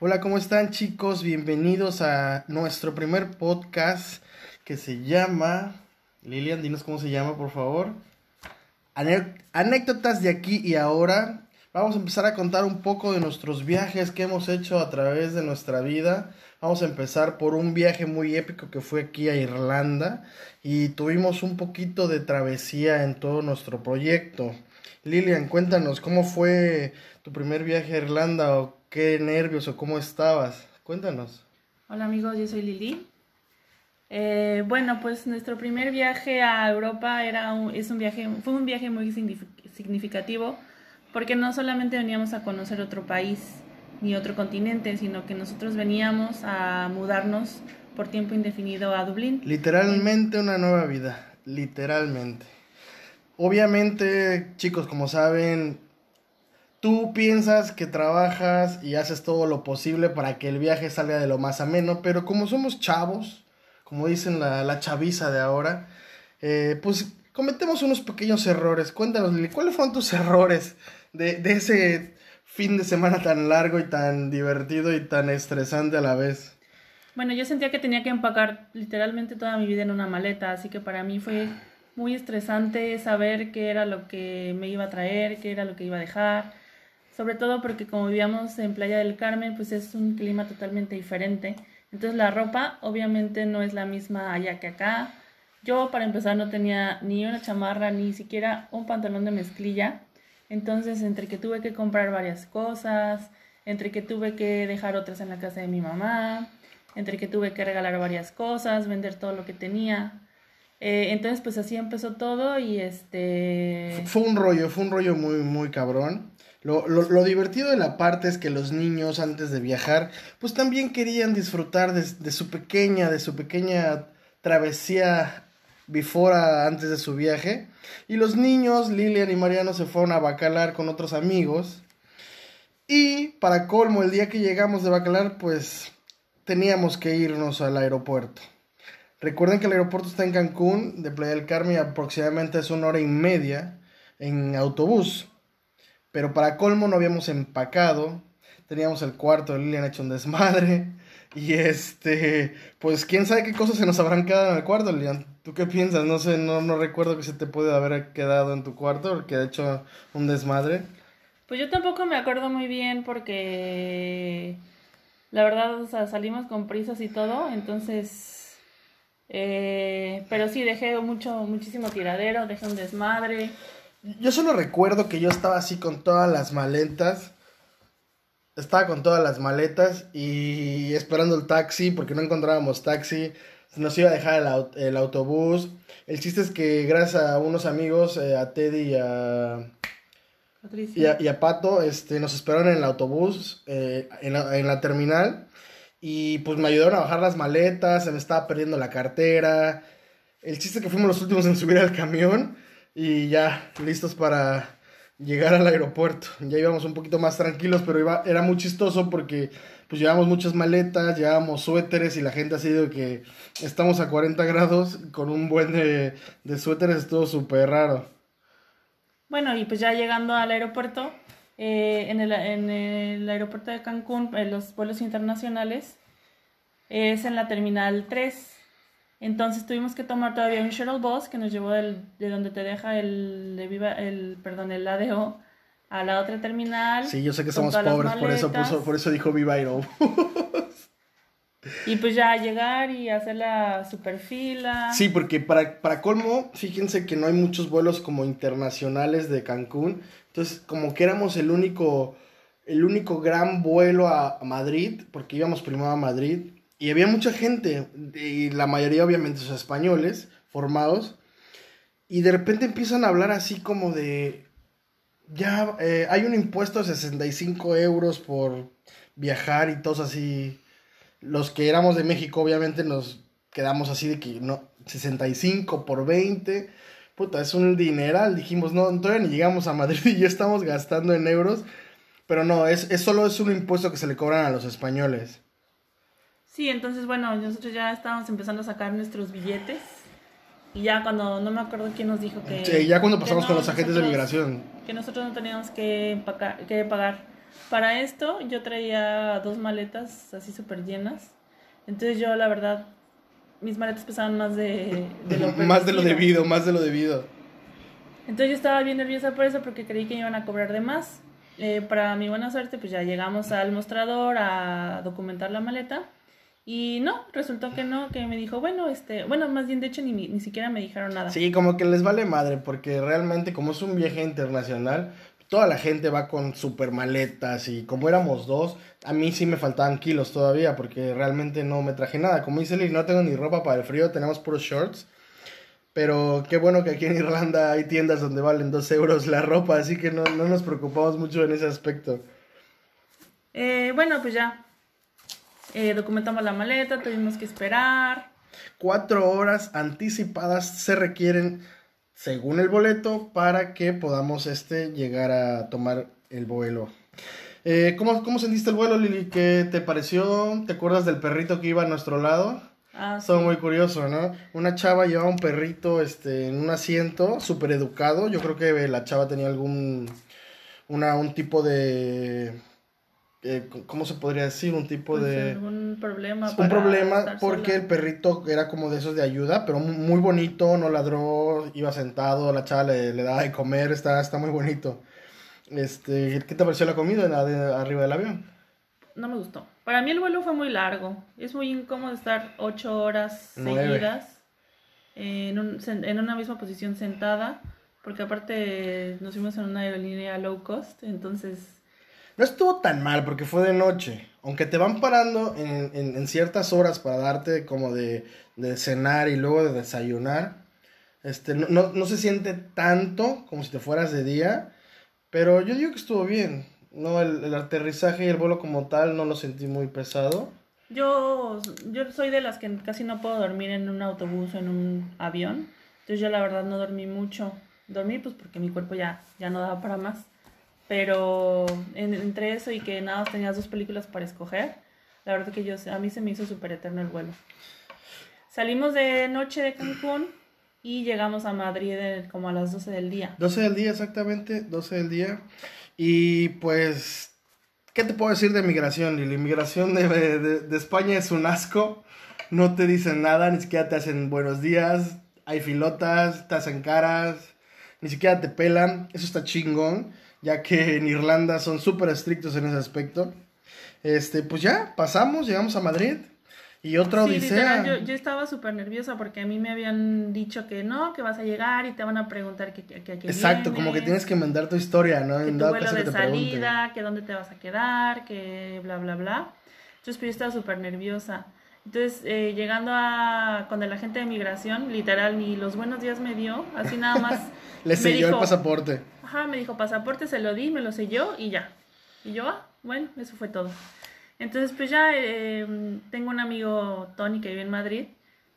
Hola, ¿cómo están chicos? Bienvenidos a nuestro primer podcast que se llama... Lilian, dinos cómo se llama, por favor. Anécdotas de aquí y ahora. Vamos a empezar a contar un poco de nuestros viajes que hemos hecho a través de nuestra vida. Vamos a empezar por un viaje muy épico que fue aquí a Irlanda y tuvimos un poquito de travesía en todo nuestro proyecto. Lilian, cuéntanos, ¿cómo fue tu primer viaje a Irlanda o qué nervios o cómo estabas? Cuéntanos. Hola amigos, yo soy Lili. Eh, bueno, pues nuestro primer viaje a Europa era es un viaje, fue un viaje muy significativo porque no solamente veníamos a conocer otro país ni otro continente, sino que nosotros veníamos a mudarnos por tiempo indefinido a Dublín. Literalmente una nueva vida, literalmente. Obviamente, chicos, como saben, tú piensas que trabajas y haces todo lo posible para que el viaje salga de lo más ameno, pero como somos chavos, como dicen la, la chaviza de ahora, eh, pues cometemos unos pequeños errores. Cuéntanos, Lili, ¿cuáles fueron tus errores de, de ese fin de semana tan largo y tan divertido y tan estresante a la vez? Bueno, yo sentía que tenía que empacar literalmente toda mi vida en una maleta, así que para mí fue muy estresante saber qué era lo que me iba a traer, qué era lo que iba a dejar, sobre todo porque como vivíamos en Playa del Carmen, pues es un clima totalmente diferente. Entonces la ropa obviamente no es la misma allá que acá. Yo para empezar no tenía ni una chamarra, ni siquiera un pantalón de mezclilla. Entonces entre que tuve que comprar varias cosas, entre que tuve que dejar otras en la casa de mi mamá, entre que tuve que regalar varias cosas, vender todo lo que tenía. Eh, entonces, pues así empezó todo y este... Fue un rollo, fue un rollo muy, muy cabrón. Lo, lo, lo, divertido de la parte es que los niños antes de viajar, pues también querían disfrutar de, de su pequeña, de su pequeña travesía before antes de su viaje. Y los niños, Lilian y Mariano, se fueron a Bacalar con otros amigos. Y para colmo, el día que llegamos de Bacalar, pues teníamos que irnos al aeropuerto. Recuerden que el aeropuerto está en Cancún, de Playa del Carmen, aproximadamente es una hora y media en autobús. Pero para colmo no habíamos empacado, teníamos el cuarto de Lilian hecho un desmadre. Y este, pues quién sabe qué cosas se nos habrán quedado en el cuarto, Lilian. ¿Tú qué piensas? No sé, no, no recuerdo que se te puede haber quedado en tu cuarto, porque ha hecho un desmadre. Pues yo tampoco me acuerdo muy bien porque la verdad, o sea, salimos con prisas y todo, entonces eh, pero sí, dejé mucho, muchísimo tiradero, dejé un desmadre. Yo solo recuerdo que yo estaba así con todas las maletas. Estaba con todas las maletas y esperando el taxi porque no encontrábamos taxi. Nos iba a dejar el, el autobús. El chiste es que gracias a unos amigos, eh, a Teddy y a, y a, y a, Pato, este, nos esperaron en el autobús, eh, en, la, en la terminal. Y pues me ayudaron a bajar las maletas, se me estaba perdiendo la cartera. El chiste es que fuimos los últimos en subir al camión y ya listos para llegar al aeropuerto. Ya íbamos un poquito más tranquilos, pero iba, era muy chistoso porque pues llevamos muchas maletas, llevamos suéteres y la gente ha sido que estamos a 40 grados con un buen de, de suéteres, estuvo súper raro. Bueno, y pues ya llegando al aeropuerto, eh, en, el, en, el, aeropuerto de Cancún, en los vuelos internacionales, es en la terminal 3. Entonces tuvimos que tomar todavía un shuttle bus que nos llevó del, de donde te deja el, de Viva, el, perdón, el ADO a la otra terminal. Sí, yo sé que somos pobres, por eso, por eso, por eso dijo Viva Aero. Y pues ya llegar y hacer la super fila. Sí, porque para, para colmo, fíjense que no hay muchos vuelos como internacionales de Cancún. Entonces, como que éramos el único, el único gran vuelo a, Madrid, porque íbamos primero a Madrid. Y había mucha gente, y la mayoría obviamente son españoles, formados. Y de repente empiezan a hablar así como de, ya eh, hay un impuesto de 65 euros por viajar y todos así los que éramos de México, obviamente, nos quedamos así de que no, 65 por 20. Puta, es un dineral. Dijimos, no, todavía ni llegamos a Madrid y ya estamos gastando en euros. Pero no, es, es solo es un impuesto que se le cobran a los españoles. Sí, entonces, bueno, nosotros ya estábamos empezando a sacar nuestros billetes. Y ya cuando, no me acuerdo quién nos dijo que... Sí, ya cuando pasamos con los agentes de nosotros- migración. Que nosotros no teníamos que, empacar, que pagar. Para esto yo traía dos maletas así súper llenas. Entonces yo la verdad, mis maletas pesaban más de, de lo más de lo debido, más de lo debido. Entonces yo estaba bien nerviosa por eso porque creí que me iban a cobrar de más. Eh, para mi buena suerte, pues ya llegamos al mostrador a documentar la maleta. Y no, resultó que no, que me dijo, bueno, este, bueno, más bien de hecho ni, ni siquiera me dijeron nada. Sí, como que les vale madre, porque realmente como es un viaje internacional, toda la gente va con super maletas y como éramos dos, a mí sí me faltaban kilos todavía, porque realmente no me traje nada. Como dice Lili, no tengo ni ropa para el frío, tenemos puros shorts. Pero qué bueno que aquí en Irlanda hay tiendas donde valen dos euros la ropa, así que no, no nos preocupamos mucho en ese aspecto. Eh, bueno, pues ya eh, documentamos la maleta, tuvimos que esperar. Cuatro horas anticipadas se requieren según el boleto para que podamos este, llegar a tomar el vuelo. Eh, ¿cómo, ¿Cómo sentiste el vuelo, Lili? ¿Qué te pareció? ¿Te acuerdas del perrito que iba a nuestro lado? Ah, Estaba sí. muy curioso, ¿no? Una chava llevaba un perrito este, en un asiento, súper educado. Yo creo que la chava tenía algún, una, un tipo de, eh, ¿cómo se podría decir? Un tipo Pues, de... algún problema. Un problema porque sola. el perrito era como de esos de ayuda, pero mu- muy bonito, no ladró, iba sentado, la chava le, le daba de comer, está, está muy bonito. Este, ¿qué te pareció la comida en la de- arriba del avión? No me gustó. Para mí el vuelo fue muy largo. Es muy incómodo estar ocho horas Nueve. seguidas en, un- en una misma posición sentada. Porque aparte nos fuimos en una aerolínea low cost. Entonces, No estuvo tan mal porque fue de noche, aunque te van parando en, en- ciertas horas para darte como de, de cenar y luego de desayunar. Este, no, no, se siente tanto como si te fueras de día, pero yo digo que estuvo bien. No, el, el aterrizaje y el vuelo como tal no lo sentí muy pesado. yo, yo soy de las que casi no puedo dormir en un autobús o en un avión. Entonces yo la verdad no dormí mucho. Dormí pues porque mi cuerpo ya, ya no daba para más. Pero en- entre eso y que nada tenías dos películas para escoger, la verdad que yo, a mí se me hizo súper eterno el vuelo. Salimos de noche de Cancún y llegamos a Madrid eh, como a las 12 del día. 12 del día, exactamente, 12 del día. Y pues, ¿qué te puedo decir de migración? La inmigración de, de- de España es un asco. No te dicen nada, ni siquiera te hacen buenos días. Hay filotas, te hacen caras, ni siquiera te pelan. Eso está chingón, ya que en Irlanda son súper estrictos en ese aspecto. Este, pues ya, pasamos, llegamos a Madrid. Y otra Sí, odisea. literal, yo, yo estaba súper nerviosa porque a mí me habían dicho que no, que vas a llegar y te van a preguntar que, que, que, Exacto, como que tienes que mandar tu historia, ¿no? que tu vuelo caso que de te pregunten. salida, que dónde te vas a quedar, que bla, bla, bla. Entonces, pues yo estaba súper nerviosa. Entonces, eh, llegando a con el agente de migración, literal, ni los buenos días me dio, así nada más. Le selló el dijo- pasaporte. Ajá, me dijo pasaporte, se lo di, me lo selló y ya. Y yo, ah, bueno, eso fue todo. Entonces, pues ya eh, tengo un amigo, Tony, que vive en Madrid.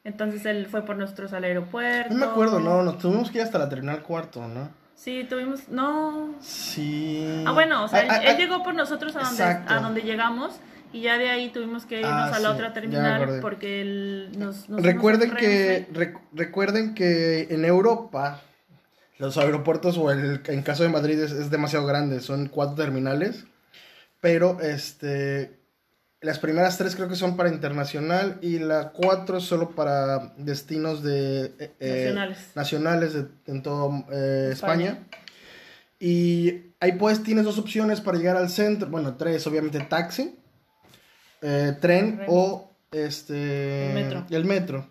Entonces él fue por nosotros al aeropuerto. No me acuerdo, no, nos tuvimos que ir hasta la terminal cuarto, ¿no? Sí, tuvimos, no. Sí. Ah, bueno, o sea, Ah, ah, él, él ah, llegó por nosotros a donde, Exacto. a donde llegamos y ya de ahí tuvimos que irnos Ah, a la sí, otra terminal porque él nos, nos Recuerden que, rec- recuerden que en Europa los aeropuertos o el, en caso de Madrid es, es demasiado grande, son cuatro terminales, pero este las primeras tres creo que son para internacional y la cuatro es solo para destinos de eh, eh, Nacionales. nacionales de- en todo eh, España. España. Y ahí pues tienes dos opciones para llegar al centro, bueno, tres, obviamente taxi, eh, tren Renfe. o este El metro. el metro.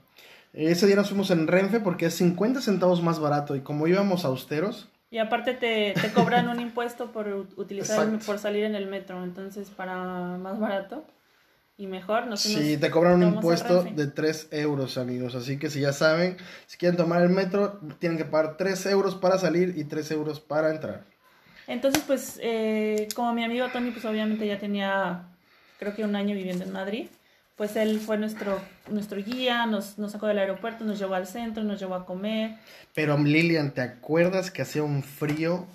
Ese día nos fuimos en Renfe porque es 50 centavos más barato y como íbamos austeros, Y aparte te, te cobran un impuesto por utilizar el- por salir en el metro, entonces para más barato y mejor nos sí, te cobran un impuesto de 3 euros, amigos. Así que si ya saben, si quieren tomar el metro, tienen que pagar 3 euros para salir y 3 euros para entrar. Entonces, pues, eh, como mi amigo Tony, pues obviamente ya tenía, creo que un año viviendo en Madrid, pues él fue nuestro, nuestro guía, nos, sacó del aeropuerto, nos llevó al centro, nos llevó a comer. Pero Lilian, ¿te acuerdas que hacía un frío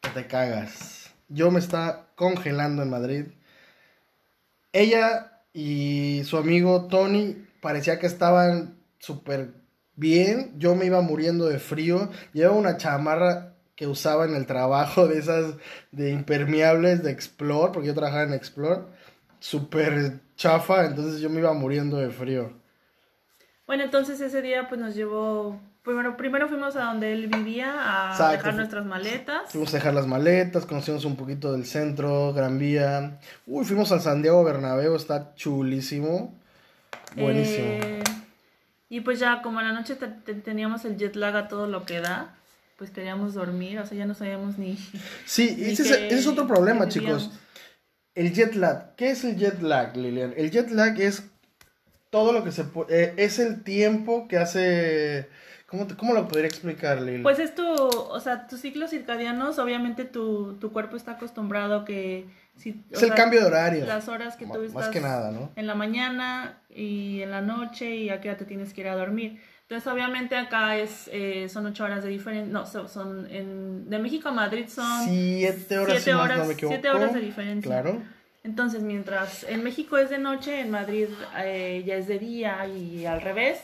que te cagas? Yo me estaba congelando en Madrid. Ella y su amigo Tony parecía que estaban súper bien, yo me iba muriendo de frío, llevaba una chamarra que usaba en el trabajo de esas de impermeables de Explore, porque yo trabajaba en Explore, súper chafa, entonces yo me iba muriendo de frío. Bueno, entonces ese día pues nos llevó Primero, primero fuimos a donde él vivía a dejar nuestras maletas. Fuimos a dejar las maletas, conocimos un poquito del centro, Gran Vía. Uy, fuimos al Santiago Bernabéu, está chulísimo. Buenísimo. Eh, y pues ya como a la noche teníamos el jet lag a todo lo que da, pues queríamos dormir, o sea, ya no sabíamos ni... Sí, ese, es, otro problema, chicos. El jet lag. ¿Qué es el jet lag, Lilian? El jet lag es todo lo que se puede... Eh, es el tiempo que hace ¿Cómo, ¿Cómo, lo podría explicar, Lil? Pues es tu, o sea, tus ciclos circadianos, obviamente tu, tu cuerpo está acostumbrado que... Si, es el cambio de horario. Las horas que tú estás... Más que nada, ¿no? En la mañana y en la noche y a qué hora te tienes que ir a dormir. Entonces, obviamente acá es, eh, son ocho horas de diferencia, no, son, en, de México a Madrid son... Siete horas, siete horas, siete horas de diferencia. Claro. Entonces, mientras en México es de noche, en Madrid eh, ya es de día y al revés.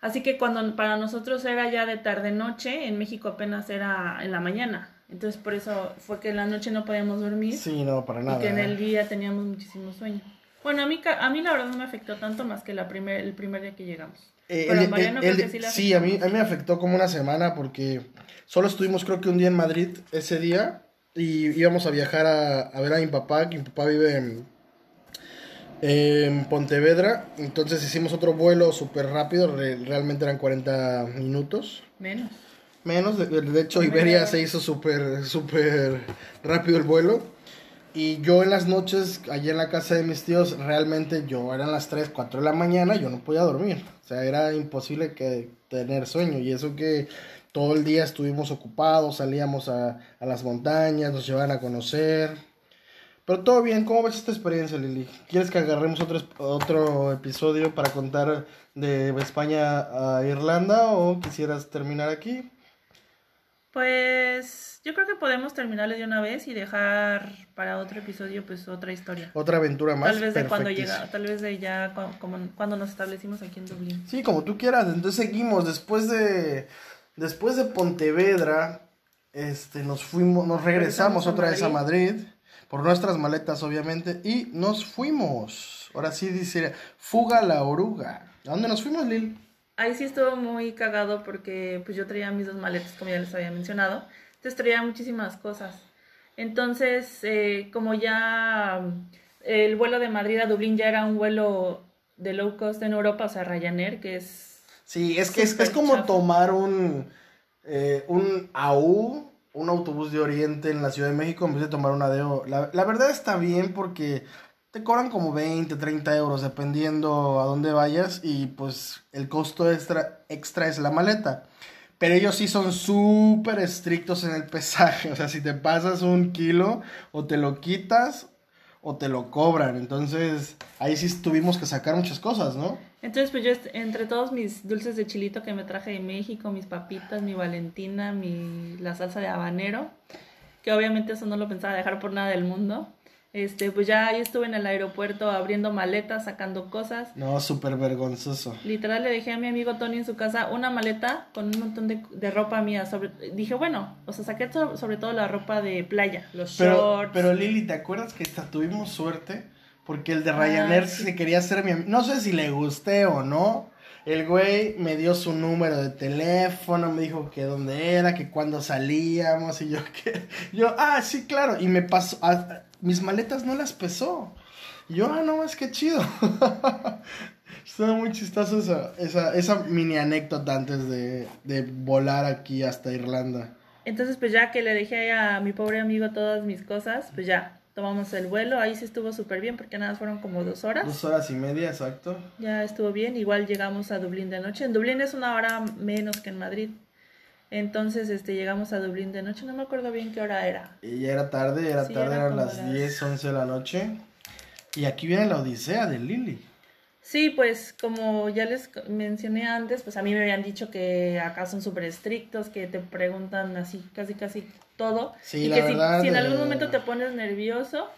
Así que cuando para nosotros era ya de tarde-noche, en México apenas era en la mañana. Entonces por eso fue que en la noche no podíamos dormir. Sí, no, para nada. Y que en el día teníamos muchísimo sueño. Bueno, a mí, a mí la verdad no me afectó tanto más que la primer, el primer día que llegamos. Eh, Pero Mariano creo que sí le Sí, a mí, a mí me afectó como una semana porque solo estuvimos creo que un día en Madrid ese día y íbamos a viajar a, a ver a mi papá, que mi papá vive en, en Pontevedra. Entonces hicimos otro vuelo súper rápido, realmente eran 40 minutos. Menos. Menos, de, hecho Iberia se hizo súper, súper rápido el vuelo. Y yo en las noches, allí en la casa de mis tíos, realmente yo eran las 3, 4 de la mañana, yo no podía dormir. O sea, era imposible que tener sueño. Y eso que todo el día estuvimos ocupados, salíamos a, a las montañas, nos llevaban a conocer. Pero todo bien, ¿cómo ves esta experiencia, Lili? ¿Quieres que agarremos otro, otro episodio para contar de España a Irlanda o quisieras terminar aquí? Pues yo creo que podemos terminarle de una vez y dejar para otro episodio pues otra historia. Otra aventura más. Tal vez de cuando llega, tal vez de ya como, cuando nos establecimos aquí en Dublín. Sí, como tú quieras. Entonces seguimos después de después de Pontevedra, este nos fuimos, nos regresamos, otra vez a Madrid por nuestras maletas, obviamente, y nos fuimos. Ahora sí dice, fuga la oruga. ¿A dónde nos fuimos, Lil? Ahí sí estuvo muy cagado porque pues yo traía mis dos maletas, como ya les había mencionado. Entonces traía muchísimas cosas. Entonces, eh, como ya el vuelo de Madrid a Dublín ya era un vuelo de low cost en Europa, o sea, Ryanair, que es... Sí, es que es, es, como tomar un, eh, un AU un autobús de Oriente en la Ciudad de México en vez de tomar una de La, la verdad está bien porque te cobran como 20, 30 euros dependiendo a dónde vayas y pues el costo extra, extra es la maleta. Pero ellos sí son súper estrictos en el pesaje. O sea, si te pasas un kilo o te lo quitas o te lo cobran. Entonces ahí sí tuvimos que sacar muchas cosas, ¿no? Entonces, pues yo entre todos mis dulces de chilito que me traje de México, mis papitas, mi Valentina, mi, la salsa de habanero, que obviamente eso no lo pensaba dejar por nada del mundo. Este, pues ya ahí estuve en el aeropuerto abriendo maletas, sacando cosas. No, súper vergonzoso. Literal le dejé a mi amigo Tony en su casa una maleta con un montón de, de ropa mía. Sobre, dije, bueno, o sea, saqué sobre todo la ropa de playa, los pero, shorts. Pero Lili, ¿te acuerdas que tuvimos suerte? Porque el de Ryanair se quería hacer mi amigo. No sé si le gusté o no. El güey me dio su número de teléfono, me dijo que dónde era, que cuándo salíamos y yo que yo, ah, sí, claro, y me pasó ah, mis maletas no las pesó. Y yo, ah, no, es que chido. Estaba muy chistoso esa, esa, esa mini anécdota antes de, de volar aquí hasta Irlanda. Entonces, pues ya que le dejé a mi pobre amigo todas mis cosas, pues ya, tomamos el vuelo, ahí sí estuvo súper bien porque nada, fueron como dos horas. Dos horas y media, exacto. Ya estuvo bien, igual llegamos a Dublín de noche. En Dublín es una hora menos que en Madrid. Entonces, este, llegamos a Dublín de noche, no me acuerdo bien qué hora era. Y ya era tarde, era tarde, eran las 10, 11 de la noche. Y aquí viene la odisea de Lily. Sí, pues como ya les mencioné antes, pues a mí me habían dicho que acá son súper estrictos, que te preguntan así casi casi todo. Sí, y la que verdad, si, en algún momento te pones nervioso,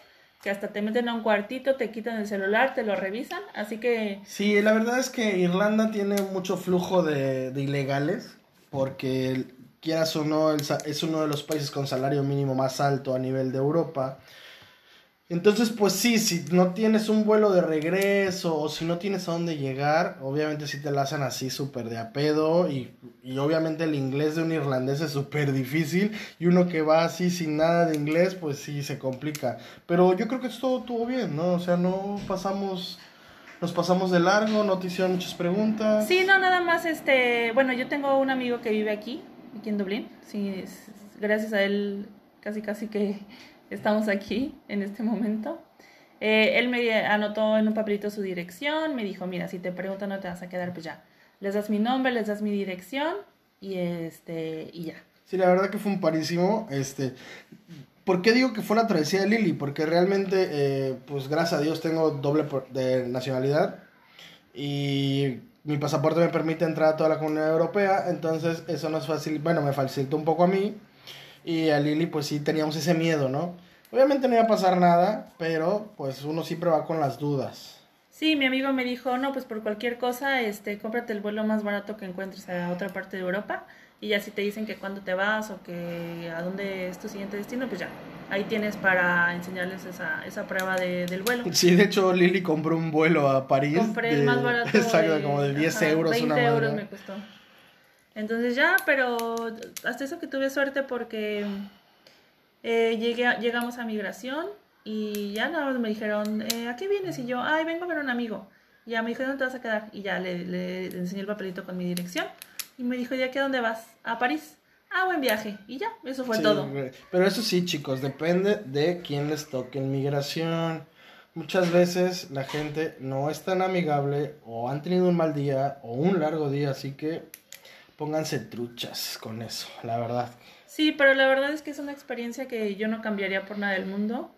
que hasta te meten a un cuartito, te quitan el celular, te lo revisan, así que... Sí, la verdad es que Irlanda tiene mucho flujo de, de ilegales, porque quieras o no, es uno de los países con salario mínimo más alto a nivel de Europa. Entonces, pues sí, si no tienes un vuelo de regreso o si no tienes a dónde llegar, obviamente sí te la hacen así súper de a pedo y, y, obviamente el inglés de un irlandés es súper difícil y uno que va así sin nada de inglés, pues sí se complica. Pero yo creo que todo estuvo bien, ¿no? O sea, no pasamos, nos pasamos de largo, no te hicieron muchas preguntas. Sí, no, nada más, este, bueno, yo tengo un amigo que vive aquí, aquí en Dublín, sí, gracias a él casi casi que estamos aquí en este momento. Eh, él me anotó en un papelito su dirección, me dijo, mira, si te preguntan no te vas a quedar, pues ya. Les das mi nombre, les das mi dirección y este y ya. Sí, la verdad que fue un parísimo. Este, ¿Por qué digo que fue la travesía de Lili? Porque realmente, eh, pues gracias a Dios tengo doble nacionalidad y mi pasaporte me permite entrar a toda la comunidad europea, entonces eso nos facilita, bueno, me facilitó un poco a mí y a Lili, pues sí teníamos ese miedo, ¿no? Obviamente no iba a pasar nada, pero pues uno siempre va con las dudas. Sí, mi amigo me dijo, no, pues por cualquier cosa, este, cómprate el vuelo más barato que encuentres a otra parte de Europa y ya si te dicen que cuándo te vas o que a dónde es tu siguiente destino, pues ya, ahí tienes para enseñarles esa, esa prueba de, del vuelo. Sí, de hecho Lili compró un vuelo a París. Compré el más barato. Exacto, como de 10 euros. 20 euros me costó. Entonces ya, pero hasta eso que tuve suerte porque eh, llegué llegamos a migración y ya nada más me dijeron, eh, ¿a qué vienes? Y yo, ay, vengo a ver a un amigo. Y ya me dijo, ¿dónde te vas a quedar? Y ya le, le, enseñé el papelito con mi dirección. Y me dijo, ¿ya qué dónde vas? A París. Ah, buen viaje. Y ya, eso fue todo. Pero eso sí, chicos, depende de quién les toque en migración. Muchas veces la gente no es tan amigable o han tenido un mal día o un largo día, así que pónganse truchas con eso, la verdad. Sí, pero la verdad es que es una experiencia que yo no cambiaría por nada del mundo.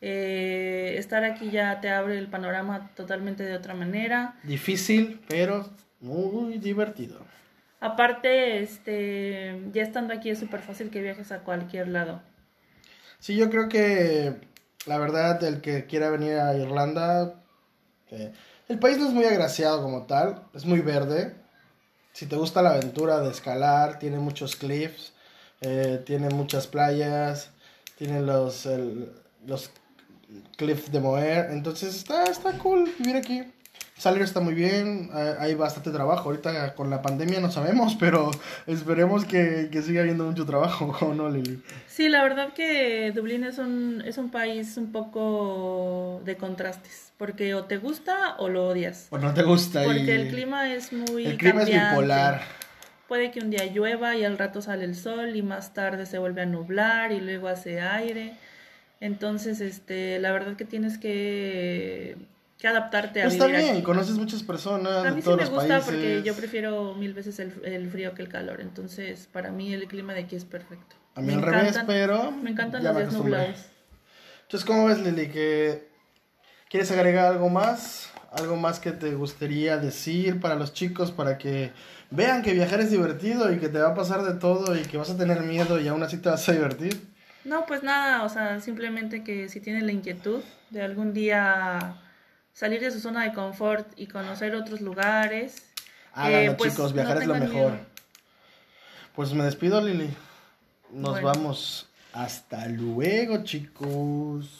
Eh, estar aquí ya te abre el panorama totalmente de otra manera. Difícil, pero muy divertido. Aparte, este, ya estando aquí es súper fácil que viajes a cualquier lado. Sí, yo creo que la verdad, el que quiera venir a Irlanda, eh, el país no es muy agraciado como tal, es muy verde, si te gusta la aventura de escalar, tiene muchos cliffs, eh, tiene muchas playas, tiene los, los cliffs de Moer, entonces está, está cool vivir aquí. Salir está muy bien, hay bastante trabajo. Ahorita con la pandemia no sabemos, pero esperemos que, que siga habiendo mucho trabajo, ¿o no, Lili? Sí, la verdad que Dublín es un, es un país un poco de contrastes, porque o te gusta o lo odias. O no te gusta. Porque el clima es muy El clima es bipolar. Puede que un día llueva y al rato sale el sol y más tarde se vuelve a nublar y luego hace aire. Entonces, este, la verdad que tienes que que adaptarte a Está bien, conoces muchas personas. A mí sí me gusta porque yo prefiero mil veces el, frío que el calor. Entonces, para mí el clima de aquí es perfecto. A mí al revés, pero. Me encantan los días nublados. Entonces, ¿cómo ves, Lili? ¿Que ¿Quieres agregar algo más? ¿Algo más que te gustaría decir para los chicos para que vean que viajar es divertido y que te va a pasar de todo y que vas a tener miedo y aún así te vas a divertir? No, pues nada, o sea, simplemente que si tienen la inquietud de algún día salir de su zona de confort y conocer otros lugares. Háganlo, eh, pues, chicos, viajar es lo mejor. Pues me despido, Lili. Nos vamos. Hasta luego, chicos.